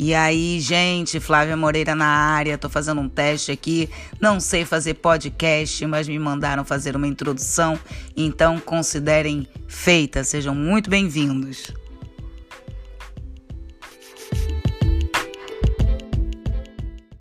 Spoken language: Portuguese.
E aí, gente, Flávia Moreira na área, tô fazendo um teste aqui. Não sei fazer podcast, mas me mandaram fazer uma introdução, então considerem feita. Sejam muito bem-vindos.